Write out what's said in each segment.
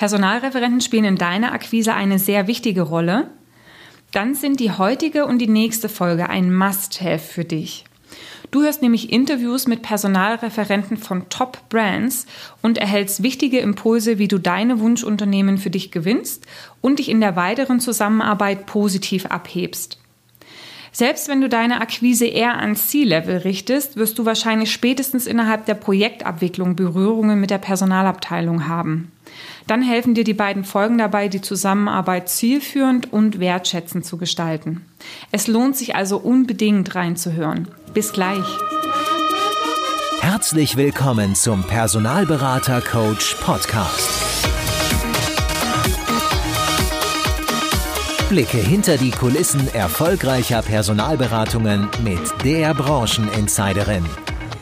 Personalreferenten spielen in deiner Akquise eine sehr wichtige Rolle. Dann sind die heutige und die nächste Folge ein Must-Have für dich. Du hörst nämlich Interviews mit Personalreferenten von Top-Brands und erhältst wichtige Impulse, wie du deine Wunschunternehmen für dich gewinnst und dich in der weiteren Zusammenarbeit positiv abhebst. Selbst wenn du deine Akquise eher ans Ziellevel richtest, wirst du wahrscheinlich spätestens innerhalb der Projektabwicklung Berührungen mit der Personalabteilung haben. Dann helfen dir die beiden Folgen dabei, die Zusammenarbeit zielführend und wertschätzend zu gestalten. Es lohnt sich also unbedingt reinzuhören. Bis gleich. Herzlich willkommen zum Personalberater Coach Podcast. Blicke hinter die Kulissen erfolgreicher Personalberatungen mit der Brancheninsiderin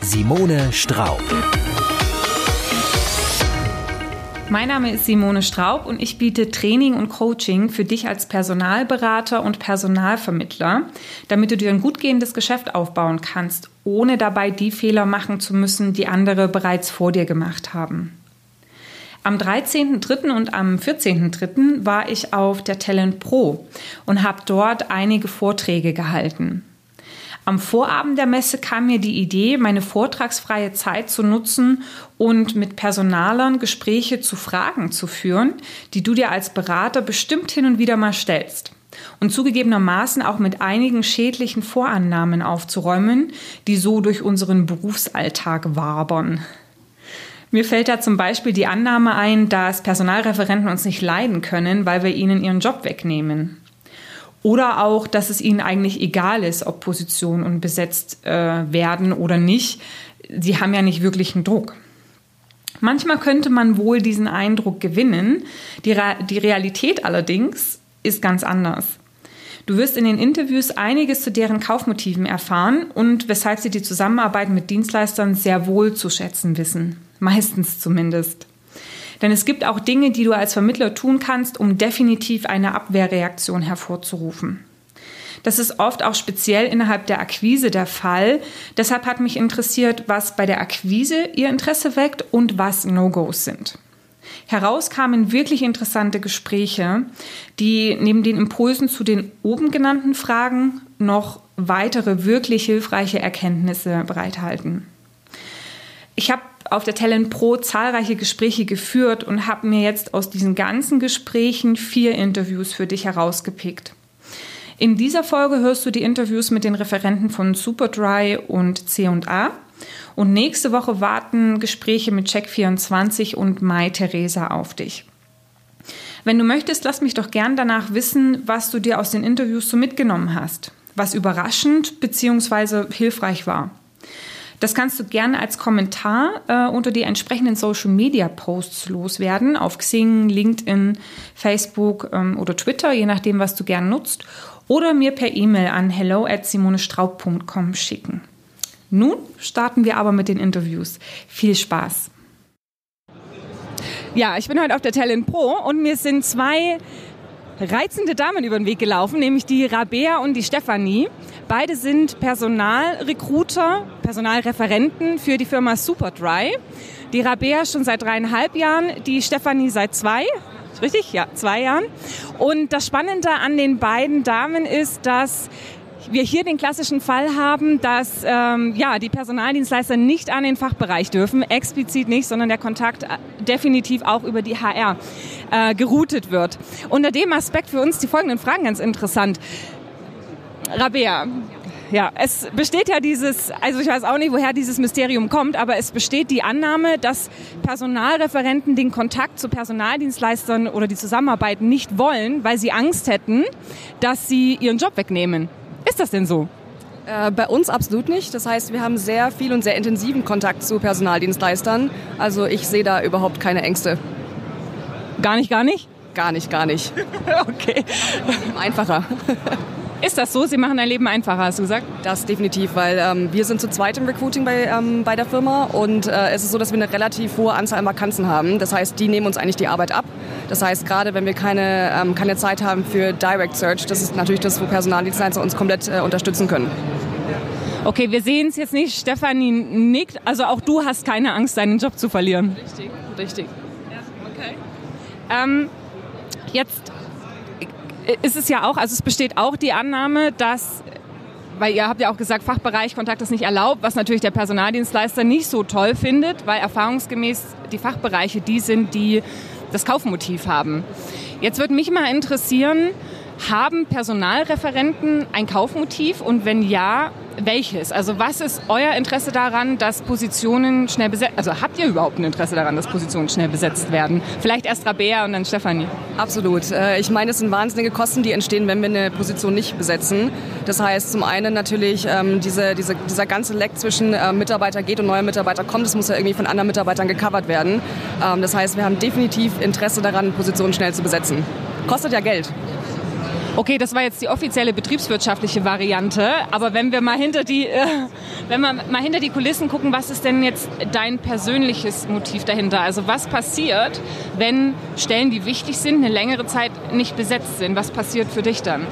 Simone Straub. Mein Name ist Simone Straub und ich biete Training und Coaching für dich als Personalberater und Personalvermittler, damit du dir ein gut gehendes Geschäft aufbauen kannst, ohne dabei die Fehler machen zu müssen, die andere bereits vor dir gemacht haben. Am 13.03. und am 14.03. war ich auf der Talent Pro und habe dort einige Vorträge gehalten. Am Vorabend der Messe kam mir die Idee, meine vortragsfreie Zeit zu nutzen und mit Personalern Gespräche zu Fragen zu führen, die du dir als Berater bestimmt hin und wieder mal stellst. Und zugegebenermaßen auch mit einigen schädlichen Vorannahmen aufzuräumen, die so durch unseren Berufsalltag wabern. Mir fällt da zum Beispiel die Annahme ein, dass Personalreferenten uns nicht leiden können, weil wir ihnen ihren Job wegnehmen. Oder auch, dass es ihnen eigentlich egal ist, ob Positionen besetzt äh, werden oder nicht. Sie haben ja nicht wirklich einen Druck. Manchmal könnte man wohl diesen Eindruck gewinnen. Die, Re die Realität allerdings ist ganz anders. Du wirst in den Interviews einiges zu deren Kaufmotiven erfahren und weshalb sie die Zusammenarbeit mit Dienstleistern sehr wohl zu schätzen wissen. Meistens zumindest. Denn es gibt auch Dinge, die du als Vermittler tun kannst, um definitiv eine Abwehrreaktion hervorzurufen. Das ist oft auch speziell innerhalb der Akquise der Fall. Deshalb hat mich interessiert, was bei der Akquise ihr Interesse weckt und was No-Gos sind. Heraus kamen wirklich interessante Gespräche, die neben den Impulsen zu den oben genannten Fragen noch weitere wirklich hilfreiche Erkenntnisse bereithalten. Ich habe auf der Talent Pro zahlreiche Gespräche geführt und habe mir jetzt aus diesen ganzen Gesprächen vier Interviews für dich herausgepickt. In dieser Folge hörst du die Interviews mit den Referenten von Superdry und C&A. Und nächste Woche warten Gespräche mit Check24 und Mai Theresa auf dich. Wenn du möchtest, lass mich doch gern danach wissen, was du dir aus den Interviews so mitgenommen hast, was überraschend bzw. hilfreich war. Das kannst du gerne als Kommentar äh, unter die entsprechenden Social Media Posts loswerden, auf Xing, LinkedIn, Facebook ähm, oder Twitter, je nachdem, was du gern nutzt, oder mir per E-Mail an hello at simonestraub.com schicken. Nun starten wir aber mit den Interviews. Viel Spaß! Ja, ich bin heute auf der Talent Pro und mir sind zwei reizende Damen über den Weg gelaufen, nämlich die Rabea und die Stefanie. Beide sind Personalrecruiter, Personalreferenten für die Firma Superdry. Die Rabea schon seit dreieinhalb Jahren, die Stefanie seit zwei. Richtig? Ja, zwei Jahren. Und das Spannende an den beiden Damen ist, dass wir hier den klassischen Fall haben, dass ähm, ja, die Personaldienstleister nicht an den Fachbereich dürfen, explizit nicht, sondern der Kontakt äh, definitiv auch über die HR äh, geroutet wird. Unter dem Aspekt für uns die folgenden Fragen ganz interessant. Rabea, ja, es besteht ja dieses, also ich weiß auch nicht, woher dieses Mysterium kommt, aber es besteht die Annahme, dass Personalreferenten den Kontakt zu Personaldienstleistern oder die Zusammenarbeit nicht wollen, weil sie Angst hätten, dass sie ihren Job wegnehmen. Ist das denn so? Äh, bei uns absolut nicht. Das heißt, wir haben sehr viel und sehr intensiven Kontakt zu Personaldienstleistern. Also ich sehe da überhaupt keine Ängste. Gar nicht, gar nicht? Gar nicht, gar nicht. okay. Einfacher. Ist das so? Sie machen dein Leben einfacher, hast du gesagt? Das definitiv, weil ähm, wir sind zu zweit im Recruiting bei, ähm, bei der Firma und äh, es ist so, dass wir eine relativ hohe Anzahl an Vakanzen haben. Das heißt, die nehmen uns eigentlich die Arbeit ab. Das heißt, gerade wenn wir keine, ähm, keine Zeit haben für Direct Search, das ist natürlich das, wo Personaldienstleister uns komplett äh, unterstützen können. Okay, wir sehen es jetzt nicht. Stefanie nickt. Also auch du hast keine Angst, deinen Job zu verlieren. Richtig, richtig. Ähm, jetzt ist es ja auch, also es besteht auch die Annahme, dass weil ihr habt ja auch gesagt, Fachbereich Kontakt ist nicht erlaubt, was natürlich der Personaldienstleister nicht so toll findet, weil erfahrungsgemäß die Fachbereiche die sind, die das Kaufmotiv haben. Jetzt würde mich mal interessieren, haben Personalreferenten ein Kaufmotiv und wenn ja, welches? Also was ist euer Interesse daran, dass Positionen schnell besetzt Also habt ihr überhaupt ein Interesse daran, dass Positionen schnell besetzt werden? Vielleicht erst Rabea und dann Stefanie. Absolut. Äh, ich meine, es sind wahnsinnige Kosten, die entstehen, wenn wir eine Position nicht besetzen. Das heißt, zum einen natürlich ähm, diese, diese, dieser ganze Leck zwischen äh, Mitarbeiter geht und neuer Mitarbeiter kommt, das muss ja irgendwie von anderen Mitarbeitern gecovert werden. Ähm, das heißt, wir haben definitiv Interesse daran, Positionen schnell zu besetzen. Kostet ja Geld. Okay, das war jetzt die offizielle betriebswirtschaftliche Variante. Aber wenn wir mal hinter die, äh, wenn wir mal hinter die Kulissen gucken, was ist denn jetzt dein persönliches Motiv dahinter? Also was passiert, wenn Stellen, die wichtig sind, eine längere Zeit nicht besetzt sind? Was passiert für dich dann?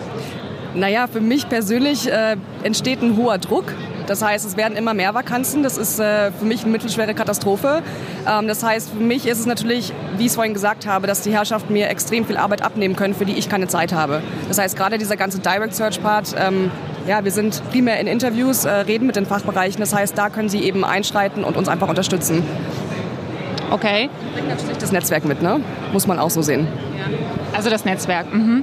Naja, für mich persönlich äh, entsteht ein hoher Druck. Das heißt, es werden immer mehr Vakanzen. Das ist äh, für mich eine mittelschwere Katastrophe. Ähm, das heißt, für mich ist es natürlich, wie ich es vorhin gesagt habe, dass die Herrschaften mir extrem viel Arbeit abnehmen können, für die ich keine Zeit habe. Das heißt, gerade dieser ganze Direct Search Part, ähm, ja, wir sind primär in Interviews, äh, reden mit den Fachbereichen. Das heißt, da können sie eben einschreiten und uns einfach unterstützen. Okay. Bringt natürlich das Netzwerk mit, ne? Muss man auch so sehen. Ja. Also das Netzwerk. Mhm.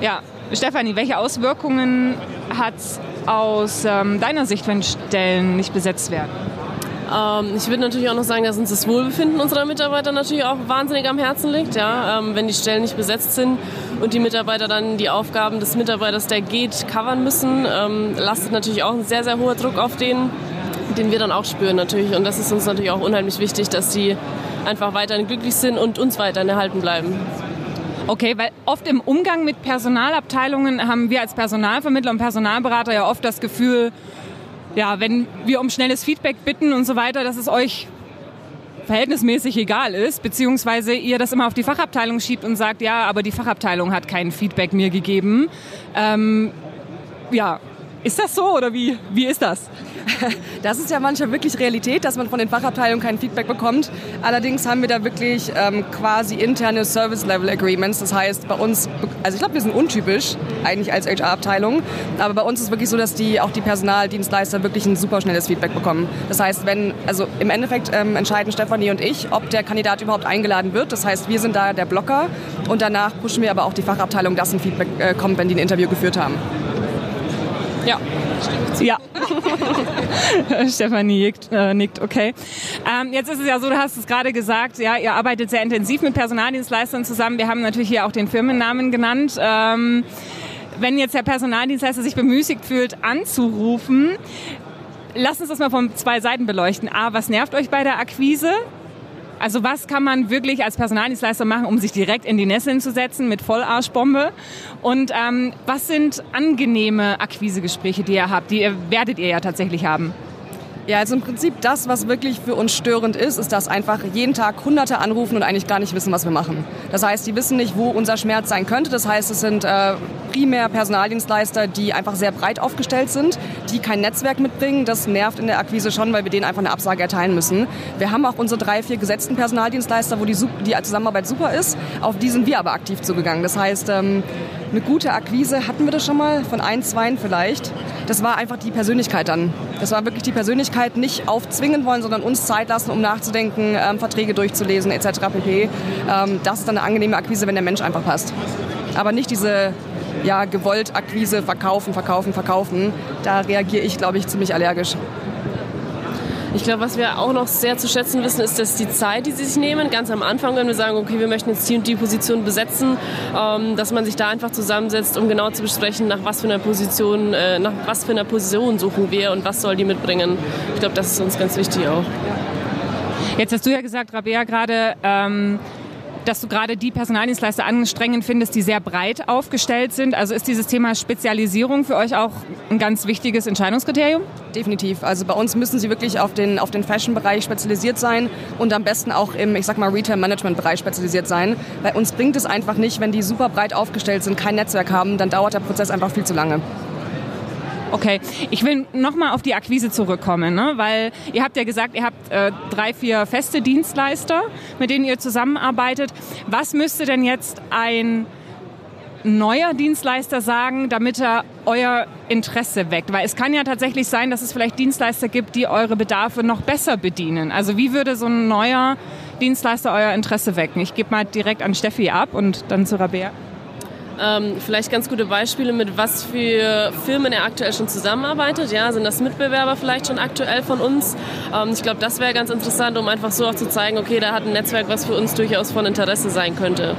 Ja, Stefanie, welche Auswirkungen hat es aus ähm, deiner Sicht, wenn Stellen nicht besetzt werden? Ähm, ich würde natürlich auch noch sagen, dass uns das Wohlbefinden unserer Mitarbeiter natürlich auch wahnsinnig am Herzen liegt. Ja? Ähm, wenn die Stellen nicht besetzt sind und die Mitarbeiter dann die Aufgaben des Mitarbeiters, der geht, covern müssen, ähm, lastet natürlich auch ein sehr, sehr hoher Druck auf den, den wir dann auch spüren natürlich. Und das ist uns natürlich auch unheimlich wichtig, dass die einfach weiterhin glücklich sind und uns weiterhin erhalten bleiben. Okay, weil oft im Umgang mit Personalabteilungen haben wir als Personalvermittler und Personalberater ja oft das Gefühl, ja, wenn wir um schnelles Feedback bitten und so weiter, dass es euch verhältnismäßig egal ist, beziehungsweise ihr das immer auf die Fachabteilung schiebt und sagt, ja, aber die Fachabteilung hat kein Feedback mir gegeben. Ähm, ja, ist das so oder wie, wie ist das? Das ist ja manchmal wirklich Realität, dass man von den Fachabteilungen kein Feedback bekommt. Allerdings haben wir da wirklich ähm, quasi interne Service-Level-Agreements. Das heißt, bei uns, also ich glaube, wir sind untypisch eigentlich als HR-Abteilung, aber bei uns ist es wirklich so, dass die auch die Personaldienstleister wirklich ein super schnelles Feedback bekommen. Das heißt, wenn, also im Endeffekt ähm, entscheiden Stefanie und ich, ob der Kandidat überhaupt eingeladen wird. Das heißt, wir sind da der Blocker und danach pushen wir aber auch die Fachabteilung, dass ein Feedback äh, kommt, wenn die ein Interview geführt haben. Ja. Ja. Stefanie nickt, äh, nickt okay. Ähm, jetzt ist es ja so, du hast es gerade gesagt, ja, ihr arbeitet sehr intensiv mit Personaldienstleistern zusammen. Wir haben natürlich hier auch den Firmennamen genannt. Ähm, wenn jetzt der Personaldienstleister sich bemüßigt fühlt, anzurufen, Lass uns das mal von zwei Seiten beleuchten. A, was nervt euch bei der Akquise? Also was kann man wirklich als Personaldienstleister machen, um sich direkt in die Nesseln zu setzen mit Vollarschbombe? Und ähm, was sind angenehme Akquisegespräche, die ihr habt? Die werdet ihr ja tatsächlich haben. Ja, also im Prinzip das, was wirklich für uns störend ist, ist, dass einfach jeden Tag Hunderte anrufen und eigentlich gar nicht wissen, was wir machen. Das heißt, die wissen nicht, wo unser Schmerz sein könnte. Das heißt, es sind äh, primär Personaldienstleister, die einfach sehr breit aufgestellt sind, die kein Netzwerk mitbringen. Das nervt in der Akquise schon, weil wir denen einfach eine Absage erteilen müssen. Wir haben auch unsere drei, vier gesetzten Personaldienstleister, wo die, die Zusammenarbeit super ist. Auf die sind wir aber aktiv zugegangen. Das heißt, ähm, eine gute Akquise hatten wir das schon mal, von ein, zwei vielleicht. Das war einfach die Persönlichkeit dann. Das war wirklich die Persönlichkeit, nicht aufzwingen wollen, sondern uns Zeit lassen, um nachzudenken, ähm, Verträge durchzulesen etc. pp. Ähm, das ist dann eine angenehme Akquise, wenn der Mensch einfach passt. Aber nicht diese ja, gewollt Akquise, verkaufen, verkaufen, verkaufen. Da reagiere ich, glaube ich, ziemlich allergisch. Ich glaube, was wir auch noch sehr zu schätzen wissen, ist, dass die Zeit, die sie sich nehmen, ganz am Anfang, wenn wir sagen, okay, wir möchten jetzt die und die Position besetzen, ähm, dass man sich da einfach zusammensetzt, um genau zu besprechen, nach was für einer Position, äh, nach was für einer Position suchen wir und was soll die mitbringen. Ich glaube, das ist uns ganz wichtig auch. Jetzt hast du ja gesagt, Rabea, gerade, ähm, dass du gerade die Personaldienstleister anstrengend findest, die sehr breit aufgestellt sind. Also ist dieses Thema Spezialisierung für euch auch ein ganz wichtiges Entscheidungskriterium? Definitiv. Also bei uns müssen sie wirklich auf den, auf den Fashion-Bereich spezialisiert sein und am besten auch im, ich sag mal, Retail-Management-Bereich spezialisiert sein. Bei uns bringt es einfach nicht, wenn die super breit aufgestellt sind, kein Netzwerk haben, dann dauert der Prozess einfach viel zu lange. Okay, ich will nochmal auf die Akquise zurückkommen, ne? weil ihr habt ja gesagt, ihr habt äh, drei, vier feste Dienstleister, mit denen ihr zusammenarbeitet. Was müsste denn jetzt ein neuer Dienstleister sagen, damit er euer Interesse weckt? Weil es kann ja tatsächlich sein, dass es vielleicht Dienstleister gibt, die eure Bedarfe noch besser bedienen. Also wie würde so ein neuer Dienstleister euer Interesse wecken? Ich gebe mal direkt an Steffi ab und dann zu Rabea. Ähm, vielleicht ganz gute Beispiele, mit was für Firmen er aktuell schon zusammenarbeitet. Ja, sind das Mitbewerber vielleicht schon aktuell von uns? Ähm, ich glaube, das wäre ganz interessant, um einfach so auch zu zeigen, okay, da hat ein Netzwerk, was für uns durchaus von Interesse sein könnte.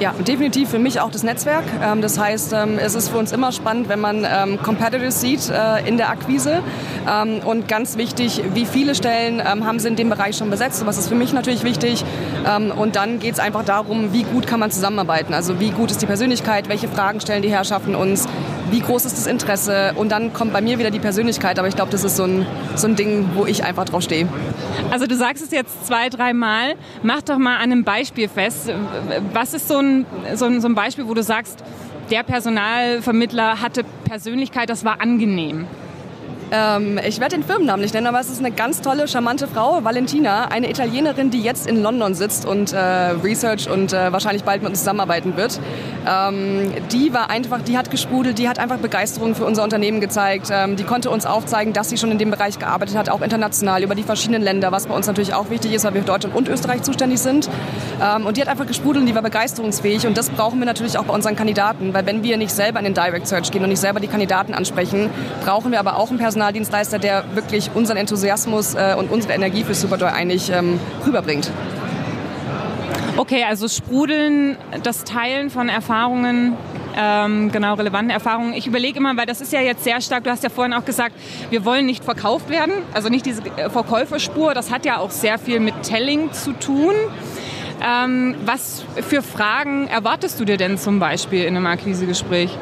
Ja, definitiv für mich auch das Netzwerk. Ähm, das heißt, ähm, es ist für uns immer spannend, wenn man ähm, Competitors sieht äh, in der Akquise. Und ganz wichtig, wie viele Stellen haben sie in dem Bereich schon besetzt? Was ist für mich natürlich wichtig? Und dann geht es einfach darum, wie gut kann man zusammenarbeiten? Also wie gut ist die Persönlichkeit? Welche Fragen stellen die Herrschaften uns? Wie groß ist das Interesse? Und dann kommt bei mir wieder die Persönlichkeit. Aber ich glaube, das ist so ein, so ein Ding, wo ich einfach drauf stehe. Also du sagst es jetzt zwei, dreimal. Mach doch mal an einem Beispiel fest. Was ist so ein, so ein, so ein Beispiel, wo du sagst, der Personalvermittler hatte Persönlichkeit, das war angenehm? Ähm, ich werde den Firmennamen nicht nennen, aber es ist eine ganz tolle, charmante Frau, Valentina, eine Italienerin, die jetzt in London sitzt und äh, Research und äh, wahrscheinlich bald mit uns zusammenarbeiten wird. Ähm, die war einfach, die hat gesprudelt, die hat einfach Begeisterung für unser Unternehmen gezeigt. Ähm, die konnte uns aufzeigen, dass sie schon in dem Bereich gearbeitet hat, auch international über die verschiedenen Länder, was bei uns natürlich auch wichtig ist, weil wir für Deutschland und Österreich zuständig sind. Ähm, und die hat einfach gesprudelt und die war begeisterungsfähig und das brauchen wir natürlich auch bei unseren Kandidaten, weil wenn wir nicht selber in den Direct Search gehen und nicht selber die Kandidaten ansprechen, brauchen wir aber auch ein Personal Personaldienstleister, der wirklich unseren Enthusiasmus äh, und unsere Energie für Superdoll eigentlich ähm, rüberbringt. Okay, also Sprudeln, das Teilen von Erfahrungen, ähm, genau relevanten Erfahrungen. Ich überlege immer, weil das ist ja jetzt sehr stark, du hast ja vorhin auch gesagt, wir wollen nicht verkauft werden, also nicht diese äh, Verkäuferspur, das hat ja auch sehr viel mit Telling zu tun. Ähm, was für Fragen erwartest du dir denn zum Beispiel in einem Akquisegespräch?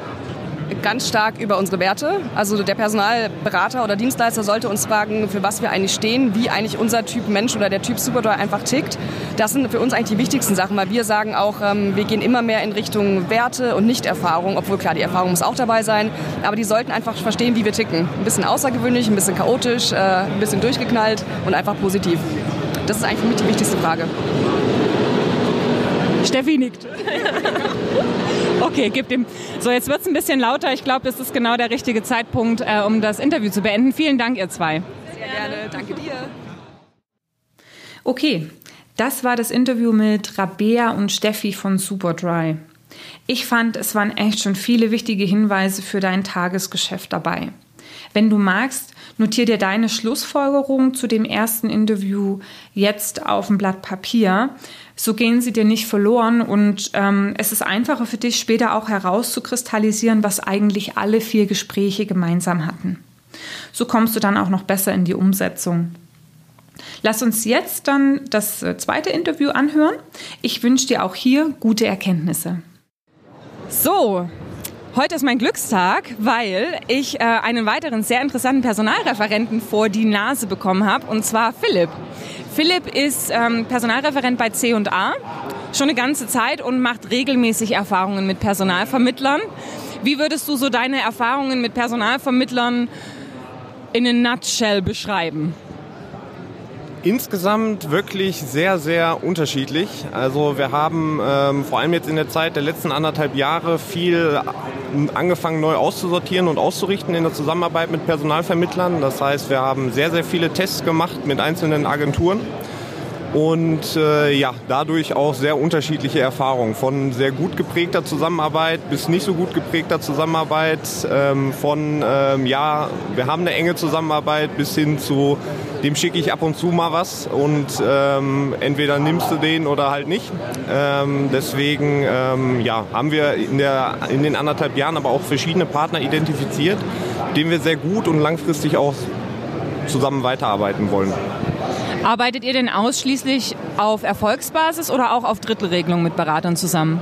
Ganz stark über unsere Werte. Also der Personalberater oder Dienstleister sollte uns fragen, für was wir eigentlich stehen, wie eigentlich unser Typ Mensch oder der Typ Superdoll einfach tickt. Das sind für uns eigentlich die wichtigsten Sachen, weil wir sagen auch, ähm, wir gehen immer mehr in Richtung Werte und nicht Erfahrung, obwohl klar, die Erfahrung muss auch dabei sein. Aber die sollten einfach verstehen, wie wir ticken. Ein bisschen außergewöhnlich, ein bisschen chaotisch, äh, ein bisschen durchgeknallt und einfach positiv. Das ist eigentlich für mich die wichtigste Frage. Steffi nickt. Okay, gib dem. So, jetzt wird es ein bisschen lauter. Ich glaube, es ist genau der richtige Zeitpunkt, äh, um das Interview zu beenden. Vielen Dank, ihr zwei. Sehr gerne. Danke dir. Okay, das war das Interview mit Rabea und Steffi von Superdry. Ich fand, es waren echt schon viele wichtige Hinweise für dein Tagesgeschäft dabei. Wenn du magst, notier dir deine Schlussfolgerung zu dem ersten Interview jetzt auf ein Blatt Papier. So gehen sie dir nicht verloren und ähm, es ist einfacher für dich später auch herauszukristallisieren, was eigentlich alle vier Gespräche gemeinsam hatten. So kommst du dann auch noch besser in die Umsetzung. Lass uns jetzt dann das äh, zweite Interview anhören. Ich wünsche dir auch hier gute Erkenntnisse. So, Heute ist mein Glückstag, weil ich äh, einen weiteren sehr interessanten Personalreferenten vor die Nase bekommen habe, und zwar Philipp. Philipp ist ähm, Personalreferent bei C&A schon eine ganze Zeit und macht regelmäßig Erfahrungen mit Personalvermittlern. Wie würdest du so deine Erfahrungen mit Personalvermittlern in a nutshell beschreiben? Insgesamt wirklich sehr, sehr unterschiedlich. Also wir haben ähm, vor allem jetzt in der Zeit der letzten anderthalb Jahre viel angefangen neu auszusortieren und auszurichten in der Zusammenarbeit mit Personalvermittlern. Das heißt, wir haben sehr, sehr viele Tests gemacht mit einzelnen Agenturen und äh, ja, dadurch auch sehr unterschiedliche Erfahrungen von sehr gut geprägter Zusammenarbeit bis nicht so gut geprägter Zusammenarbeit, ähm, von ähm, ja, wir haben eine enge Zusammenarbeit bis hin zu dem schicke ich ab und zu mal was und ähm, entweder nimmst du den oder halt nicht. Ähm, deswegen ähm, ja, haben wir in, der, in den anderthalb Jahren aber auch verschiedene Partner identifiziert, denen wir sehr gut und langfristig auch zusammen weiterarbeiten wollen. Arbeitet ihr denn ausschließlich auf Erfolgsbasis oder auch auf Drittelregelung mit Beratern zusammen?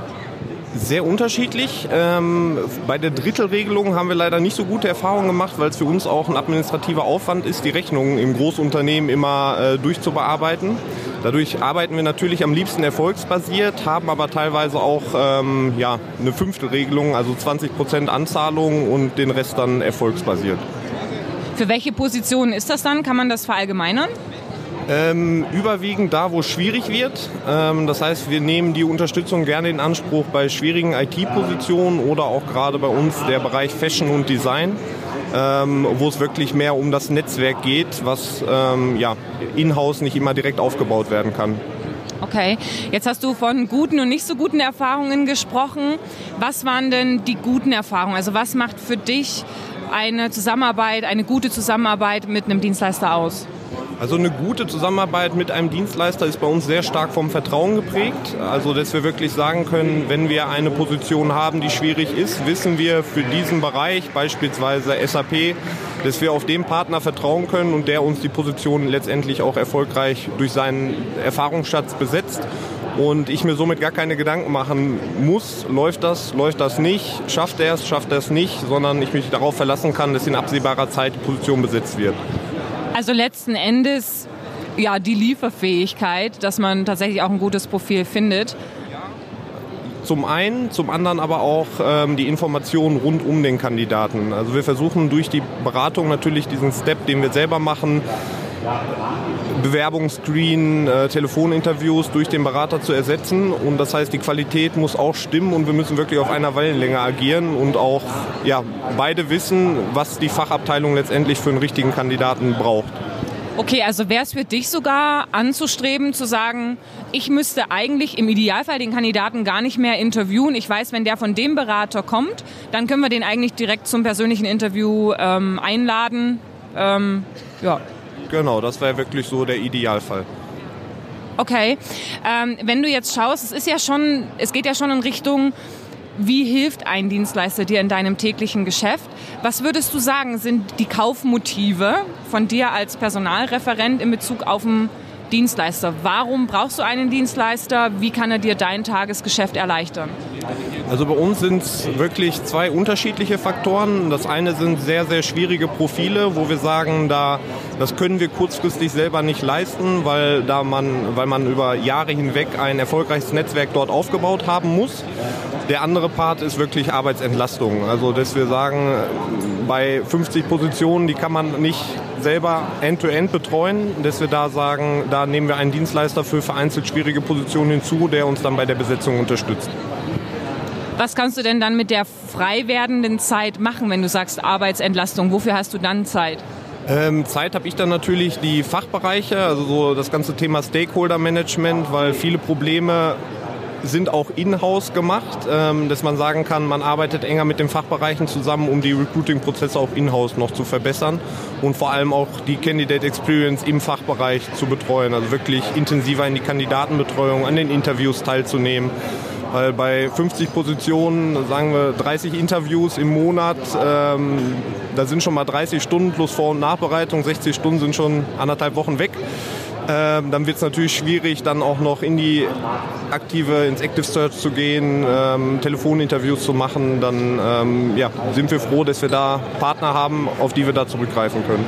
Sehr unterschiedlich. Ähm, bei der Drittelregelung haben wir leider nicht so gute Erfahrungen gemacht, weil es für uns auch ein administrativer Aufwand ist, die Rechnungen im Großunternehmen immer äh, durchzubearbeiten. Dadurch arbeiten wir natürlich am liebsten erfolgsbasiert, haben aber teilweise auch ähm, ja, eine Fünftelregelung, also 20 Prozent Anzahlung und den Rest dann erfolgsbasiert. Für welche Positionen ist das dann? Kann man das verallgemeinern? Ähm, überwiegend da, wo es schwierig wird. Ähm, das heißt, wir nehmen die Unterstützung gerne in Anspruch bei schwierigen IT-Positionen oder auch gerade bei uns der Bereich Fashion und Design, ähm, wo es wirklich mehr um das Netzwerk geht, was ähm, ja, in-house nicht immer direkt aufgebaut werden kann. Okay, jetzt hast du von guten und nicht so guten Erfahrungen gesprochen. Was waren denn die guten Erfahrungen? Also was macht für dich eine Zusammenarbeit, eine gute Zusammenarbeit mit einem Dienstleister aus? Also eine gute Zusammenarbeit mit einem Dienstleister ist bei uns sehr stark vom Vertrauen geprägt. Also dass wir wirklich sagen können, wenn wir eine Position haben, die schwierig ist, wissen wir für diesen Bereich, beispielsweise SAP, dass wir auf den Partner vertrauen können und der uns die Position letztendlich auch erfolgreich durch seinen Erfahrungsschatz besetzt und ich mir somit gar keine Gedanken machen muss, läuft das, läuft das nicht, schafft er es, schafft er es nicht, sondern ich mich darauf verlassen kann, dass in absehbarer Zeit die Position besetzt wird. Also letzten Endes ja die Lieferfähigkeit, dass man tatsächlich auch ein gutes Profil findet. Zum einen, zum anderen aber auch ähm, die Informationen rund um den Kandidaten. Also wir versuchen durch die Beratung natürlich diesen Step, den wir selber machen, Bewerbungsscreen, äh, Telefoninterviews durch den Berater zu ersetzen. Und das heißt, die Qualität muss auch stimmen und wir müssen wirklich auf einer Wellenlänge agieren und auch ja, beide wissen, was die Fachabteilung letztendlich für einen richtigen Kandidaten braucht. Okay, also wäre es für dich sogar anzustreben, zu sagen, ich müsste eigentlich im Idealfall den Kandidaten gar nicht mehr interviewen. Ich weiß, wenn der von dem Berater kommt, dann können wir den eigentlich direkt zum persönlichen Interview ähm, einladen. Ähm, ja. Genau, das wäre wirklich so der Idealfall. Okay, ähm, wenn du jetzt schaust, es ist ja schon, es geht ja schon in Richtung, wie hilft ein Dienstleister dir in deinem täglichen Geschäft? Was würdest du sagen, sind die Kaufmotive von dir als Personalreferent in Bezug auf einen Dienstleister? Warum brauchst du einen Dienstleister? Wie kann er dir dein Tagesgeschäft erleichtern? Also bei uns sind es wirklich zwei unterschiedliche Faktoren. Das eine sind sehr, sehr schwierige Profile, wo wir sagen, da, das können wir kurzfristig selber nicht leisten, weil, da man, weil man über Jahre hinweg ein erfolgreiches Netzwerk dort aufgebaut haben muss. Der andere Part ist wirklich Arbeitsentlastung. Also dass wir sagen, bei 50 Positionen, die kann man nicht selber end-to-end -end betreuen, dass wir da sagen, da nehmen wir einen Dienstleister für vereinzelt schwierige Positionen hinzu, der uns dann bei der Besetzung unterstützt. Was kannst du denn dann mit der frei werdenden Zeit machen, wenn du sagst Arbeitsentlastung? Wofür hast du dann Zeit? Ähm, Zeit habe ich dann natürlich die Fachbereiche, also so das ganze Thema Stakeholder-Management, weil viele Probleme sind auch in-house gemacht, ähm, dass man sagen kann, man arbeitet enger mit den Fachbereichen zusammen, um die Recruiting-Prozesse auch in-house noch zu verbessern und vor allem auch die Candidate Experience im Fachbereich zu betreuen, also wirklich intensiver in die Kandidatenbetreuung, an den Interviews teilzunehmen. Weil bei 50 Positionen, sagen wir 30 Interviews im Monat, ähm, da sind schon mal 30 Stunden plus Vor- und Nachbereitung, 60 Stunden sind schon anderthalb Wochen weg. Ähm, dann wird es natürlich schwierig, dann auch noch in die aktive, ins Active Search zu gehen, ähm, Telefoninterviews zu machen. Dann ähm, ja, sind wir froh, dass wir da Partner haben, auf die wir da zurückgreifen können.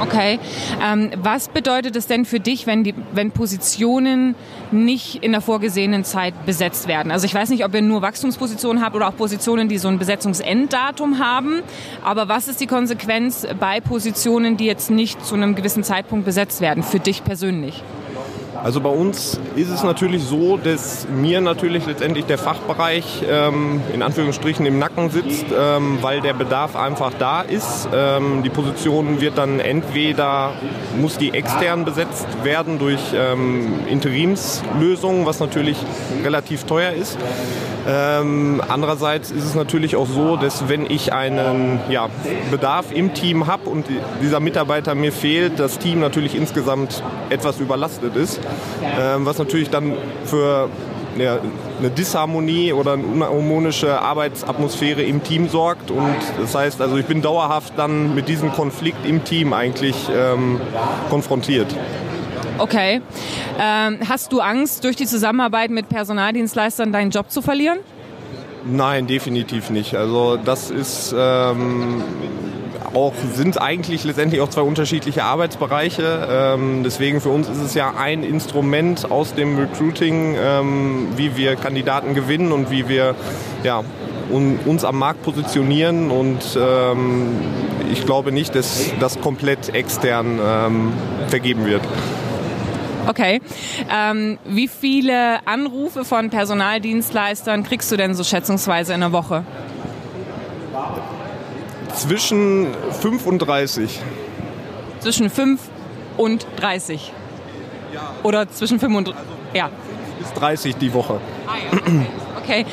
Okay. Ähm, was bedeutet es denn für dich, wenn, die, wenn Positionen nicht in der vorgesehenen Zeit besetzt werden? Also ich weiß nicht, ob ihr nur Wachstumspositionen habt oder auch Positionen, die so ein Besetzungsenddatum haben. Aber was ist die Konsequenz bei Positionen, die jetzt nicht zu einem gewissen Zeitpunkt besetzt werden, für dich persönlich? Also bei uns ist es natürlich so, dass mir natürlich letztendlich der Fachbereich ähm, in Anführungsstrichen im Nacken sitzt, ähm, weil der Bedarf einfach da ist. Ähm, die Position wird dann entweder, muss die extern besetzt werden durch ähm, Interimslösungen, was natürlich relativ teuer ist. Ähm, andererseits ist es natürlich auch so, dass wenn ich einen ja, Bedarf im Team habe und dieser Mitarbeiter mir fehlt, das Team natürlich insgesamt etwas überlastet ist, ähm, was natürlich dann für ja, eine Disharmonie oder eine unharmonische Arbeitsatmosphäre im Team sorgt. Und das heißt, also ich bin dauerhaft dann mit diesem Konflikt im Team eigentlich ähm, konfrontiert. Okay. Ähm, hast du Angst, durch die Zusammenarbeit mit Personaldienstleistern deinen Job zu verlieren? Nein, definitiv nicht. Also das ist ähm, auch, sind eigentlich letztendlich auch zwei unterschiedliche Arbeitsbereiche. Ähm, deswegen für uns ist es ja ein Instrument aus dem Recruiting, ähm, wie wir Kandidaten gewinnen und wie wir ja, un, uns am Markt positionieren. Und ähm, ich glaube nicht, dass das komplett extern ähm, vergeben wird. Okay. Ähm, wie viele Anrufe von Personaldienstleistern kriegst du denn so schätzungsweise in der Woche? Zwischen 5 und 30. Zwischen 5 und 30? Oder zwischen 5 und... ja. Bis 30 die Woche. Ah, ja. Okay.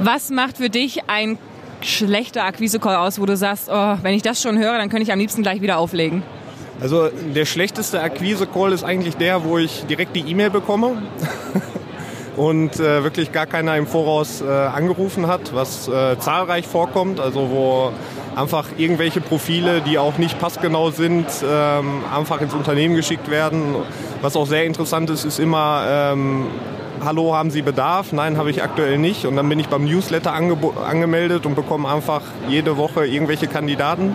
Was macht für dich ein schlechter Akquise-Call aus, wo du sagst, oh, wenn ich das schon höre, dann könnte ich am liebsten gleich wieder auflegen? Also der schlechteste Akquise-Call ist eigentlich der, wo ich direkt die E-Mail bekomme und äh, wirklich gar keiner im Voraus äh, angerufen hat, was äh, zahlreich vorkommt, also wo einfach irgendwelche Profile, die auch nicht passgenau sind, ähm, einfach ins Unternehmen geschickt werden. Was auch sehr interessant ist, ist immer, ähm, hallo, haben Sie Bedarf? Nein, habe ich aktuell nicht. Und dann bin ich beim Newsletter angemeldet und bekomme einfach jede Woche irgendwelche Kandidaten.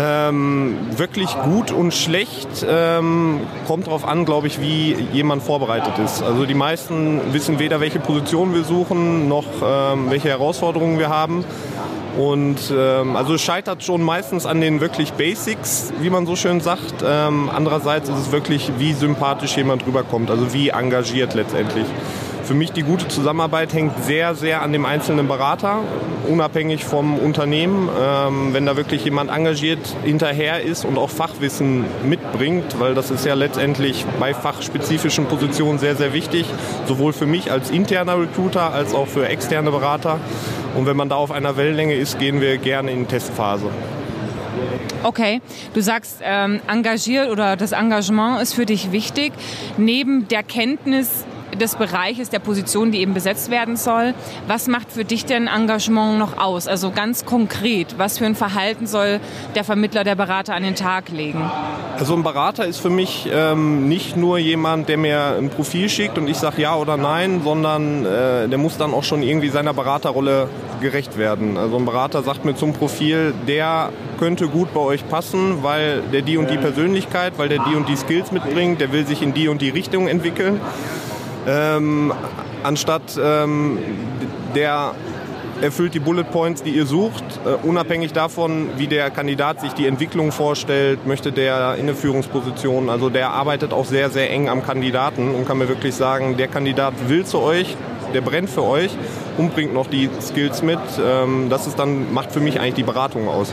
Ähm, wirklich gut und schlecht ähm, kommt darauf an, glaube ich, wie jemand vorbereitet ist. Also die meisten wissen weder, welche Position wir suchen, noch ähm, welche Herausforderungen wir haben. Und ähm, also es scheitert schon meistens an den wirklich Basics, wie man so schön sagt. Ähm, andererseits ist es wirklich, wie sympathisch jemand rüberkommt, also wie engagiert letztendlich. Für mich die gute Zusammenarbeit hängt sehr, sehr an dem einzelnen Berater, unabhängig vom Unternehmen. Ähm, wenn da wirklich jemand engagiert hinterher ist und auch Fachwissen mitbringt, weil das ist ja letztendlich bei fachspezifischen Positionen sehr, sehr wichtig, sowohl für mich als interner Recruiter als auch für externe Berater. Und wenn man da auf einer Wellenlänge ist, gehen wir gerne in Testphase. Okay, du sagst, ähm, engagiert oder das Engagement ist für dich wichtig. Neben der Kenntnis des Bereiches, der Position, die eben besetzt werden soll. Was macht für dich denn Engagement noch aus? Also ganz konkret, was für ein Verhalten soll der Vermittler, der Berater an den Tag legen? Also ein Berater ist für mich ähm, nicht nur jemand, der mir ein Profil schickt und ich sage ja oder nein, sondern äh, der muss dann auch schon irgendwie seiner Beraterrolle gerecht werden. Also ein Berater sagt mir zum Profil, der könnte gut bei euch passen, weil der die und die Persönlichkeit, weil der die und die Skills mitbringt, der will sich in die und die Richtung entwickeln ähm, anstatt ähm, der erfüllt die Bullet Points, die ihr sucht, uh, unabhängig davon, wie der Kandidat sich die Entwicklung vorstellt, möchte der in eine Führungsposition. Also der arbeitet auch sehr, sehr eng am Kandidaten und kann mir wirklich sagen, der Kandidat will zu euch, der brennt für euch und bringt noch die Skills mit. Ähm, das ist dann, macht für mich eigentlich die Beratung aus.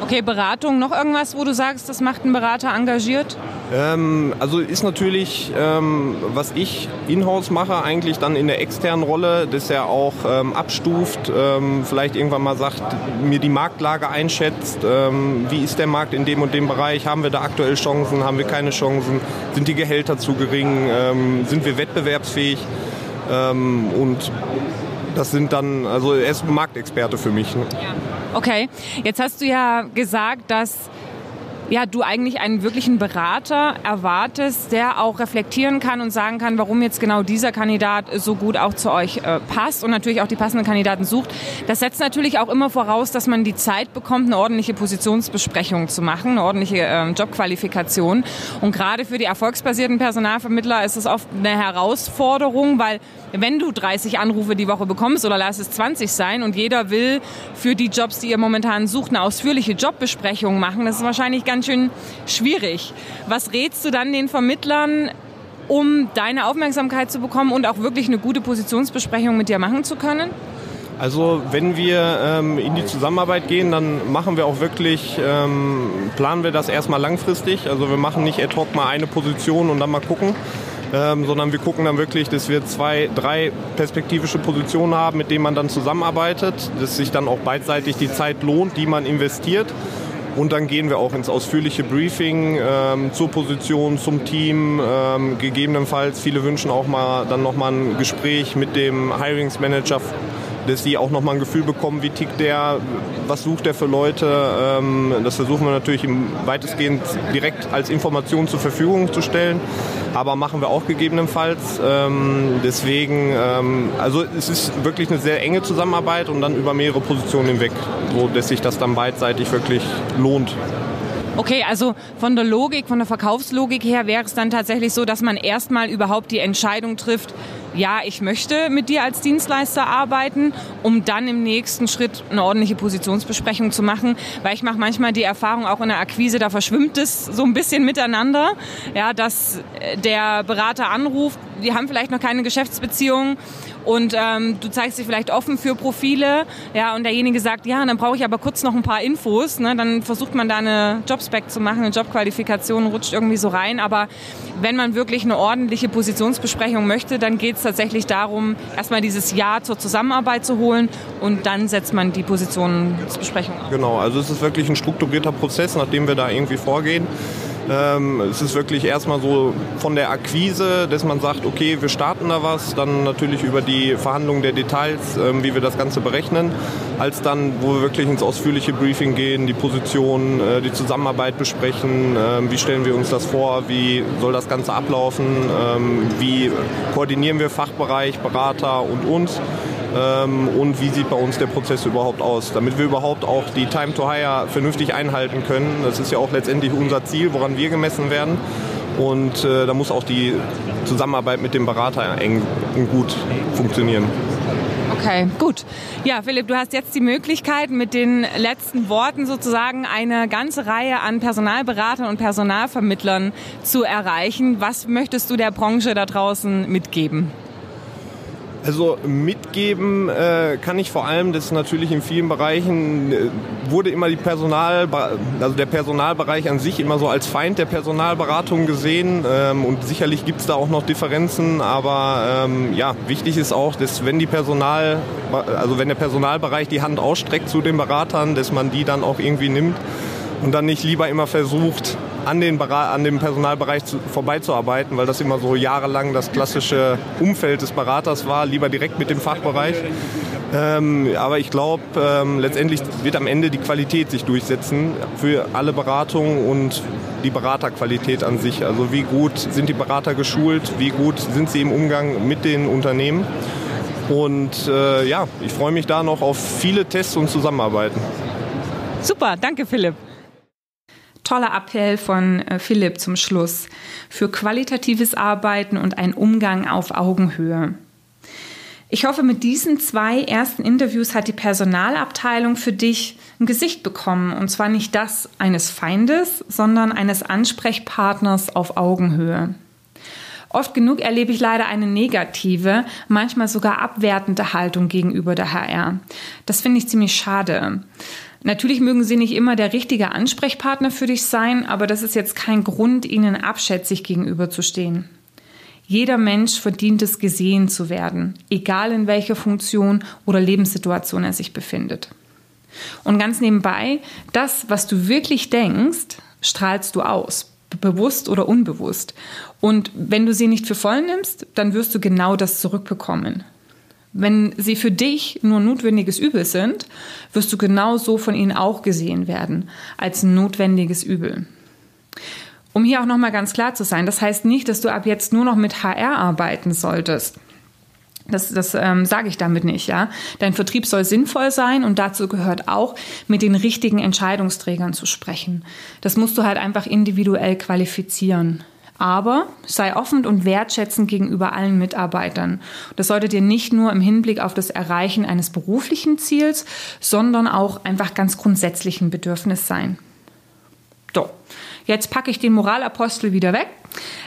Okay, Beratung, noch irgendwas, wo du sagst, das macht ein Berater engagiert? Ähm, also ist natürlich, ähm, was ich in-house mache, eigentlich dann in der externen Rolle, dass er auch ähm, abstuft, ähm, vielleicht irgendwann mal sagt, mir die Marktlage einschätzt, ähm, wie ist der Markt in dem und dem Bereich, haben wir da aktuell Chancen, haben wir keine Chancen, sind die Gehälter zu gering, ähm, sind wir wettbewerbsfähig und das sind dann, also er ist Marktexperte für mich. Ne? Ja. Okay, jetzt hast du ja gesagt, dass ja, du eigentlich einen wirklichen Berater erwartest, der auch reflektieren kann und sagen kann, warum jetzt genau dieser Kandidat so gut auch zu euch äh, passt und natürlich auch die passenden Kandidaten sucht. Das setzt natürlich auch immer voraus, dass man die Zeit bekommt, eine ordentliche Positionsbesprechung zu machen, eine ordentliche äh, Jobqualifikation. Und gerade für die erfolgsbasierten Personalvermittler ist es oft eine Herausforderung, weil wenn du 30 Anrufe die Woche bekommst oder lass es 20 sein und jeder will für die Jobs, die ihr momentan sucht, eine ausführliche Jobbesprechung machen, das ist wahrscheinlich ganz ganz schön schwierig. Was rätst du dann den Vermittlern, um deine Aufmerksamkeit zu bekommen und auch wirklich eine gute Positionsbesprechung mit dir machen zu können? Also wenn wir ähm, in die Zusammenarbeit gehen, dann machen wir auch wirklich, ähm, planen wir das erstmal langfristig. Also wir machen nicht ad hoc mal eine Position und dann mal gucken, ähm, sondern wir gucken dann wirklich, dass wir zwei, drei perspektivische Positionen haben, mit denen man dann zusammenarbeitet, dass sich dann auch beidseitig die Zeit lohnt, die man investiert. Und dann gehen wir auch ins ausführliche Briefing ähm, zur Position, zum Team. Ähm, gegebenenfalls, viele wünschen auch mal dann nochmal ein Gespräch mit dem Hirings Manager dass die auch nochmal ein Gefühl bekommen, wie tickt der, was sucht der für Leute. Ähm, das versuchen wir natürlich weitestgehend direkt als Information zur Verfügung zu stellen, aber machen wir auch gegebenenfalls. Ähm, deswegen, ähm, also es ist wirklich eine sehr enge Zusammenarbeit und dann über mehrere Positionen hinweg, so dass sich das dann beidseitig wirklich lohnt. Okay, also von der Logik, von der Verkaufslogik her wäre es dann tatsächlich so, dass man erstmal überhaupt die Entscheidung trifft, ja, ich möchte mit dir als Dienstleister arbeiten, um dann im nächsten Schritt eine ordentliche Positionsbesprechung zu machen. Weil ich mache manchmal die Erfahrung auch in der Akquise, da verschwimmt es so ein bisschen miteinander, ja, dass der Berater anruft, die haben vielleicht noch keine Geschäftsbeziehung und ähm, du zeigst dich vielleicht offen für Profile, ja, und derjenige sagt, ja, dann brauche ich aber kurz noch ein paar Infos, ne, dann versucht man da eine Jobspec zu machen, eine Jobqualifikation rutscht irgendwie so rein, aber wenn man wirklich eine ordentliche Positionsbesprechung möchte, dann geht es tatsächlich darum, erstmal dieses Ja zur Zusammenarbeit zu holen und dann setzt man die Positionsbesprechung auf. Genau, also es ist wirklich ein strukturierter Prozess, nachdem wir da irgendwie vorgehen. Ähm, es ist wirklich erstmal so von der Akquise, dass man sagt, okay, wir starten da was, dann natürlich über die Verhandlungen der Details, ähm, wie wir das Ganze berechnen, als dann, wo wir wirklich ins ausführliche Briefing gehen, die Position, äh, die Zusammenarbeit besprechen, äh, wie stellen wir uns das vor, wie soll das Ganze ablaufen, ähm, wie koordinieren wir Fachbereich, Berater und uns ähm, und wie sieht bei uns der Prozess überhaupt aus, damit wir überhaupt auch die Time to Hire vernünftig einhalten können. Das ist ja auch letztendlich unser Ziel, woran wir gemessen werden. Und äh, da muss auch die Zusammenarbeit mit dem Berater eng und gut funktionieren. Okay, gut. Ja, Philipp, du hast jetzt die Möglichkeit, mit den letzten Worten sozusagen eine ganze Reihe an Personalberatern und Personalvermittlern zu erreichen. Was möchtest du der Branche da draußen mitgeben? Also mitgeben äh, kann ich vor allem, dass natürlich in vielen Bereichen äh, wurde immer die Personal, also der Personalbereich an sich immer so als Feind der Personalberatung gesehen ähm, und sicherlich gibt es da auch noch Differenzen, aber ähm, ja, wichtig ist auch, dass wenn die Personal, also wenn der Personalbereich die Hand ausstreckt zu den Beratern, dass man die dann auch irgendwie nimmt und dann nicht lieber immer versucht, an, den, an dem Personalbereich zu, vorbeizuarbeiten, weil das immer so jahrelang das klassische Umfeld des Beraters war, lieber direkt mit dem Fachbereich. Ähm, aber ich glaube, ähm, letztendlich wird am Ende die Qualität sich durchsetzen für alle Beratungen und die Beraterqualität an sich. Also wie gut sind die Berater geschult, wie gut sind sie im Umgang mit den Unternehmen. Und äh, ja, ich freue mich da noch auf viele Tests und Zusammenarbeiten. Super, danke Philipp. Toller Appell von äh, Philipp zum Schluss für qualitatives Arbeiten und einen Umgang auf Augenhöhe. Ich hoffe, mit diesen zwei ersten Interviews hat die Personalabteilung für dich ein Gesicht bekommen. Und zwar nicht das eines Feindes, sondern eines Ansprechpartners auf Augenhöhe. Oft genug erlebe ich leider eine negative, manchmal sogar abwertende Haltung gegenüber der HR. Das finde ich ziemlich schade. Natürlich mögen sie nicht immer der richtige Ansprechpartner für dich sein, aber das ist jetzt kein Grund, ihnen abschätzig gegenüberzustehen. Jeder Mensch verdient es, gesehen zu werden, egal in welcher Funktion oder Lebenssituation er sich befindet. Und ganz nebenbei, das, was du wirklich denkst, strahlst du aus, bewusst oder unbewusst. Und wenn du sie nicht für voll nimmst, dann wirst du genau das zurückbekommen. Wenn sie für dich nur notwendiges Übel sind, wirst du genauso von ihnen auch gesehen werden als notwendiges Übel. Um hier auch nochmal ganz klar zu sein, das heißt nicht, dass du ab jetzt nur noch mit HR arbeiten solltest. Das, das ähm, sage ich damit nicht, ja. Dein Vertrieb soll sinnvoll sein und dazu gehört auch, mit den richtigen Entscheidungsträgern zu sprechen. Das musst du halt einfach individuell qualifizieren. Aber sei offen und wertschätzend gegenüber allen Mitarbeitern. Das sollte dir nicht nur im Hinblick auf das Erreichen eines beruflichen Ziels, sondern auch einfach ganz grundsätzlichen Bedürfnis sein. So, jetzt packe ich den Moralapostel wieder weg.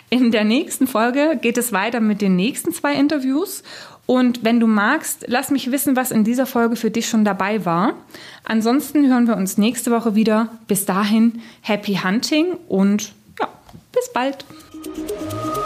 In der nächsten Folge geht es weiter mit den nächsten zwei Interviews. Und wenn du magst, lass mich wissen, was in dieser Folge für dich schon dabei war. Ansonsten hören wir uns nächste Woche wieder. Bis dahin, happy hunting und ja, bis bald. Música